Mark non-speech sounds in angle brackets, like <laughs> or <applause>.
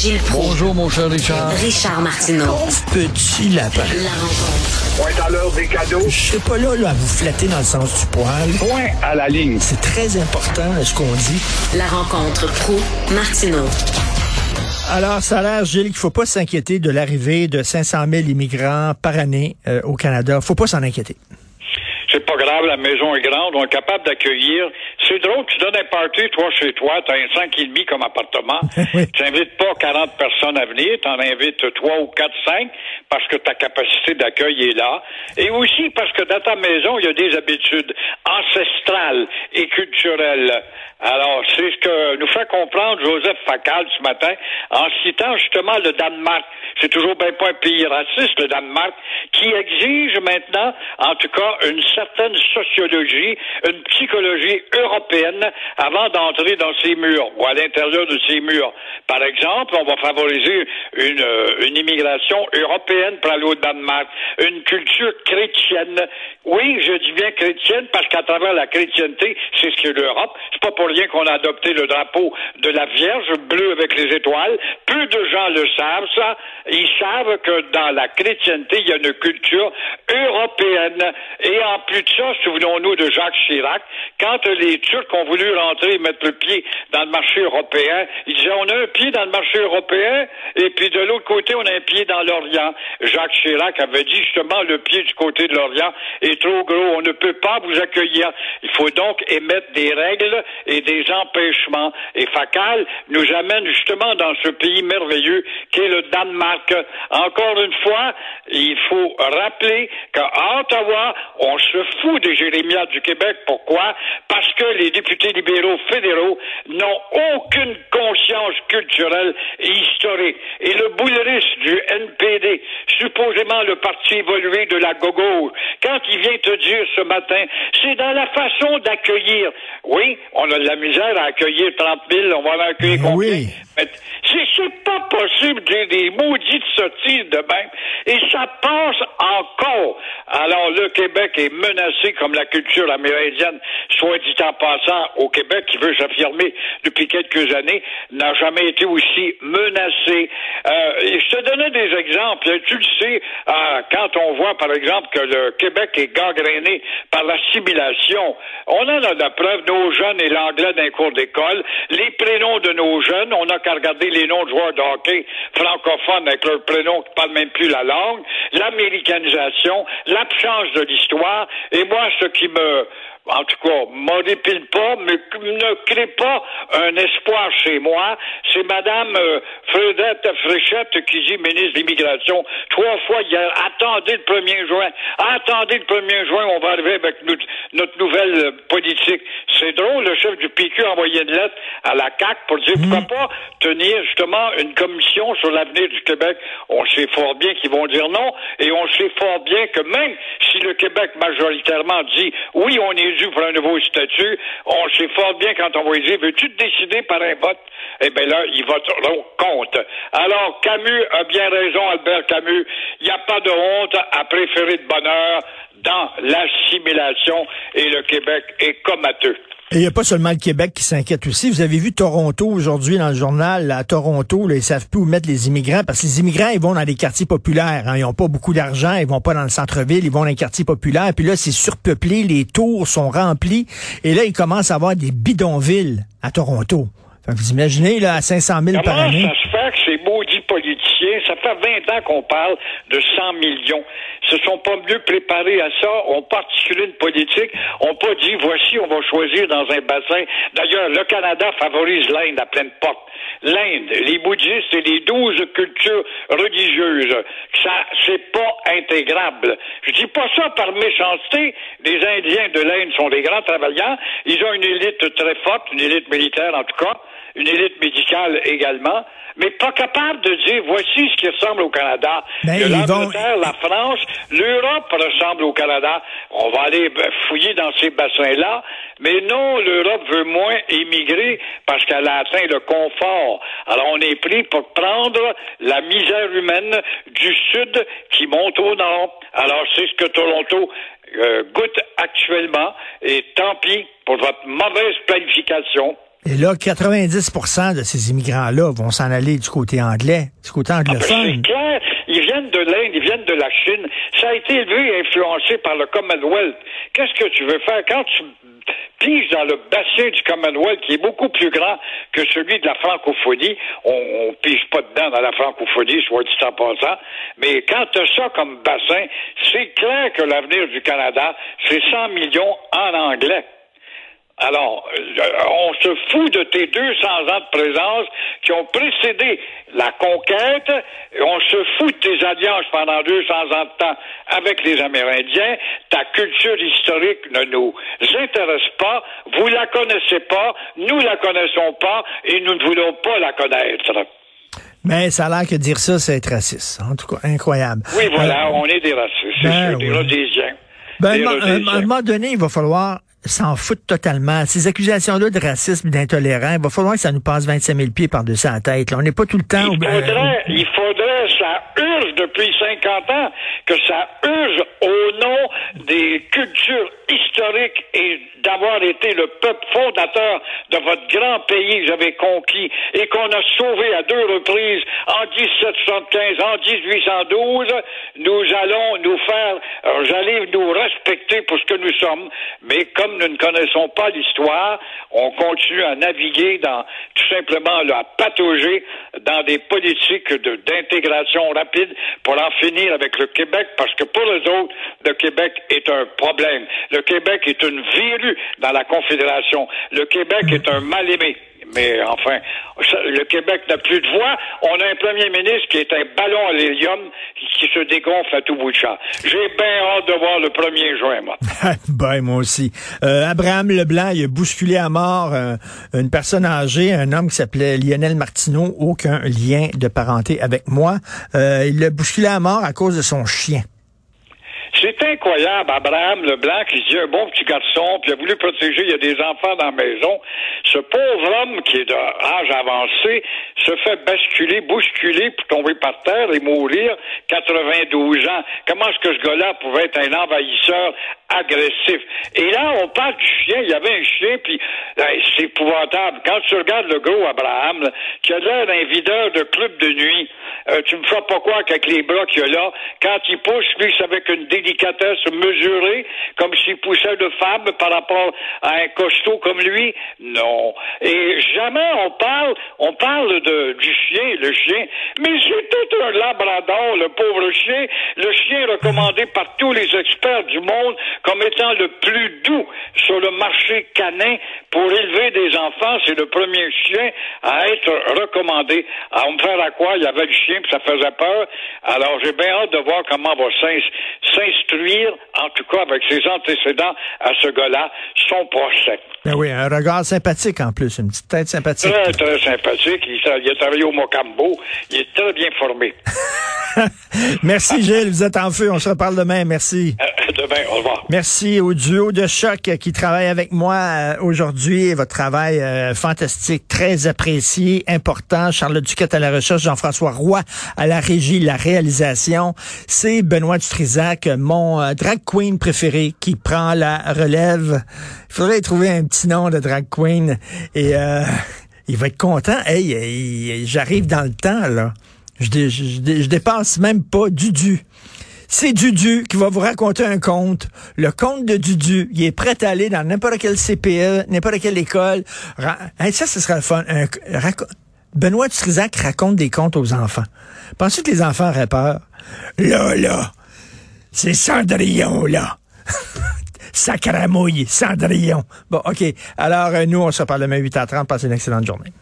Gilles Proulx. Bonjour, mon cher Richard. Richard Martineau. Petit lapin. La rencontre. Point à l'heure des cadeaux. Je serai pas là, là à vous flatter dans le sens du poil. Point à la ligne. C'est très important ce qu'on dit. La rencontre pro martineau Alors, ça a l'air, Gilles, qu'il faut pas s'inquiéter de l'arrivée de 500 000 immigrants par année euh, au Canada. faut pas s'en inquiéter. La maison est grande, on est capable d'accueillir. C'est drôle, tu donnes un party, toi, chez toi, t'as un 5,5 comme appartement. <laughs> Oui. Tu n'invites pas 40 personnes à venir, t'en invites 3 ou 4, 5, parce que ta capacité d'accueil est là. Et aussi parce que dans ta maison, il y a des habitudes ancestrales et culturelles. Alors, c'est ce que nous fait comprendre Joseph Facal ce matin, en citant justement le Danemark. C'est toujours bien pas un pays raciste, le Danemark, qui exige maintenant, en tout cas, une certaine sociologie, une psychologie européenne avant d'entrer dans ces murs ou à l'intérieur de ces murs. Par exemple, on va favoriser une, euh, une immigration européenne pour aller au Danemark, une culture chrétienne. Oui, je dis bien chrétienne parce qu'à travers la chrétienté, c'est ce qu'est l'Europe. C'est pas pour rien qu'on a adopté le drapeau de la Vierge bleu avec les étoiles. Peu de gens le savent, ça. Ils savent que dans la chrétienté, il y a une culture européenne. Et en plus de ça, souvenons-nous de Jacques Chirac, quand les Turcs ont voulu rentrer et mettre le pied dans le marché européen, ils disaient on a un pied dans le marché européen et puis de l'autre côté on a un pied dans l'Orient. Jacques Chirac avait dit justement le pied du côté de l'Orient est trop gros, on ne peut pas vous accueillir. Il faut donc émettre des règles et des empêchements. Et Facal nous amène justement dans ce pays merveilleux qu'est le Danemark. Encore une fois, il faut rappeler qu'à Ottawa, on se fout des jérémiades du Québec. Pourquoi? Parce que les députés libéraux fédéraux n'ont aucune conscience culturelle et historique. Et le boulerisme du NPD, supposément le parti évolué de la gauche, quand il vient te dire ce matin, c'est dans la façon d'accueillir. Oui, on a de la misère à accueillir 30 000, on va en accueillir combien? oui. C'est pas possible de dire des maudites sottises de même. Et ça passe encore. Alors, le Québec est menacé comme la culture amérindienne, soit dit en passant, au Québec, qui veut s'affirmer depuis quelques années, n'a jamais été aussi menacé. Euh, je te donnais des exemples. Tu le sais, euh, quand on voit, par exemple, que le Québec est gangréné par l'assimilation, on en a la preuve, nos jeunes et l'anglais d'un cours d'école, les prénoms de nos jeunes, on n'a qu'à regarder les noms de joueurs de hockey francophones avec leurs prénoms qui parlent même plus la langue, l'américanisation, l'absence de l'histoire, et moi, ce qui me en tout cas, m'horripile pas, mais ne crée pas un espoir chez moi. C'est Madame euh, Fredette Fréchette qui dit ministre de l'Immigration trois fois hier. Attendez le 1er juin. Attendez le 1er juin, on va arriver avec notre, nouvelle politique. C'est drôle, le chef du PQ a envoyé une lettre à la CAC pour dire pourquoi pas tenir justement une commission sur l'avenir du Québec. On sait fort bien qu'ils vont dire non, et on sait fort bien que même si le Québec majoritairement dit oui, on est dû pour un nouveau statut, on sait fort bien quand on va dire veux-tu te décider par un vote? Eh bien là, ils voteront contre. Alors, Camus a bien raison, Albert Camus. Il n'y a pas de honte à préférer de bonheur dans l'assimilation et le Québec est comateux. Et il n'y a pas seulement le Québec qui s'inquiète aussi. Vous avez vu Toronto aujourd'hui dans le journal, là, à Toronto, là, ils savent plus où mettre les immigrants parce que les immigrants, ils vont dans des quartiers populaires. hein. Ils n'ont pas beaucoup d'argent, ils vont pas dans le centre-ville, ils vont dans les quartiers populaires. Puis là, c'est surpeuplé, les tours sont remplis. Et là, ils commencent à avoir des bidonvilles à Toronto. Fait que vous imaginez, là, à 500 000 par année. ça se fait que ces maudits politiciens, ça fait 20 ans qu'on parle de 100 millions, se sont pas mieux préparés à ça, ont particulier une politique, ont pas dit, voici, on va choisir dans un bassin. D'ailleurs, le Canada favorise l'Inde à pleine porte. L'Inde, les bouddhistes et les douze cultures religieuses, ça, c'est pas intégrable. Je dis pas ça par méchanceté. Les Indiens de l'Inde sont des grands travailleurs. Ils ont une élite très forte, une élite militaire en tout cas, une élite médicale également, mais pas capable de dire voici ce qui ressemble au Canada. Ben, Que l'Angleterre, la France, l'Europe ressemble au Canada. On va aller ben, fouiller dans ces bassins-là, mais non, l'Europe veut moins émigrer parce qu'elle a atteint le confort. Alors on est pris pour prendre la misère humaine du sud qui monte au nord. Alors c'est ce que Toronto euh, goûte actuellement, et tant pis pour votre mauvaise planification. Et là, 90% de ces immigrants-là vont s'en aller du côté anglais, du côté Ah, ben, anglophone. c'est clair. Ils viennent de l'Inde, ils viennent de la Chine. Ça a été élevé et influencé par le Commonwealth. Qu'est-ce que tu veux faire quand tu piges dans le bassin du Commonwealth qui est beaucoup plus grand que celui de la francophonie? On, on pige pas dedans dans la francophonie, soit dit en passant. Mais quand tu as ça comme bassin, c'est clair que l'avenir du Canada, c'est 100 millions en anglais. Alors, euh, on se fout de tes 200 ans de présence qui ont précédé la conquête. et On se fout de tes alliances pendant 200 ans de temps avec les Amérindiens. Ta culture historique ne nous intéresse pas. Vous la connaissez pas. Nous la connaissons pas et nous ne voulons pas la connaître. Mais ça a l'air que dire ça, c'est être raciste. En tout cas, incroyable. Oui, voilà, Euh, on est des racistes, c'est ben sûr, des. Rhodésiens. Ben, Des à un moment donné, il va falloir s'en foutre totalement. Ces accusations-là de racisme d'intolérance, il va falloir que ça nous passe 25 000 pieds par-dessus la tête. là. On n'est pas tout le temps... Il faudrait, urge depuis 50 ans, que ça urge au nom des cultures historiques et d'avoir été le peuple fondateur de votre grand pays que j'avais conquis et qu'on a sauvé à deux reprises en 1775, en 1812, nous allons nous faire, euh, j'allais nous respecter pour ce que nous sommes, mais comme nous ne connaissons pas l'histoire, on continue à naviguer dans, tout simplement, à patauger dans des politiques de- rapide pour en finir avec le Québec, parce que pour les autres, le Québec est un problème. Le Québec est une verrue dans la Confédération. Le Québec est un mal-aimé. Mais enfin, le Québec n'a plus de voix. On a un premier ministre qui est un ballon à l'hélium qui, qui se dégonfle à tout bout de champ. J'ai bien hâte de voir le 1er juin, moi. <laughs> ben, moi aussi. Euh, Abraham Leblanc, il a bousculé à mort euh, une personne âgée, un homme qui s'appelait Lionel Martineau, aucun lien de parenté avec moi. Euh, il l'a bousculé à mort à cause de son chien. Incroyable, Abraham Leblanc, qui dit un bon petit garçon, puis a voulu protéger, il y a des enfants dans la maison. Ce pauvre homme qui est d'âge avancé se fait basculer, bousculer pour tomber par terre et mourir 92 ans. Comment est-ce que ce gars-là pouvait être un envahisseur agressif? Et là, on parle du chien, il y avait un chien, puis c'est épouvantable. Quand tu regardes le gros Abraham, là, qui a l'air d'un videur de club de nuit, euh, tu me feras pas quoi qu'avec les bras qu'il a là, quand il pousse, lui, c'est avec une délicatesse mesurée, comme s'il poussait de femme par rapport à un costaud comme lui? Non. Et jamais on parle, on parle de, du chien, le chien, mais c'est tout un labrador, le pauvre chien, le chien recommandé par tous les experts du monde comme étant le plus doux sur le marché canin pour élever des enfants. C'est le premier chien à être recommandé. À me faire à quoi? Il y avait le chien, puis ça faisait peur. Alors, j'ai bien hâte de voir comment va s'ins- en tout cas avec ses antécédents à ce gars-là, son procès. Ben oui, un regard sympathique en plus, une petite tête sympathique. Très, très sympathique. Il, il a travaillé au Mocambo. Il est très bien formé. <laughs> Merci Gilles, vous êtes en feu, on se reparle demain, merci. Euh, Demain, au revoir. Merci au duo de choc qui travaille avec moi euh, aujourd'hui. Votre travail euh, fantastique, très apprécié, important. Charlotte Duquette à la recherche, Jean-François Roy à la régie, la réalisation. C'est Benoît Dutrisac, mon euh, drag queen préféré, qui prend la relève. Il faudrait trouver un petit nom de drag queen et euh, <laughs> il va être content. Hey, j'arrive dans le temps là. Je, dé- même pas Dudu. C'est Dudu qui va vous raconter un conte. Le conte de Dudu. Il est prêt à aller dans n'importe quel CPE, n'importe quelle école. Ça, ce serait le fun. Benoît Dutrisac raconte des contes aux enfants. Pensez que les enfants auraient peur? Là, là, c'est Cendrillon, là. <laughs> Sacramouille, Cendrillon. Bon, OK. Alors, euh, nous, on se reparle demain 8h30. Passez une excellente journée.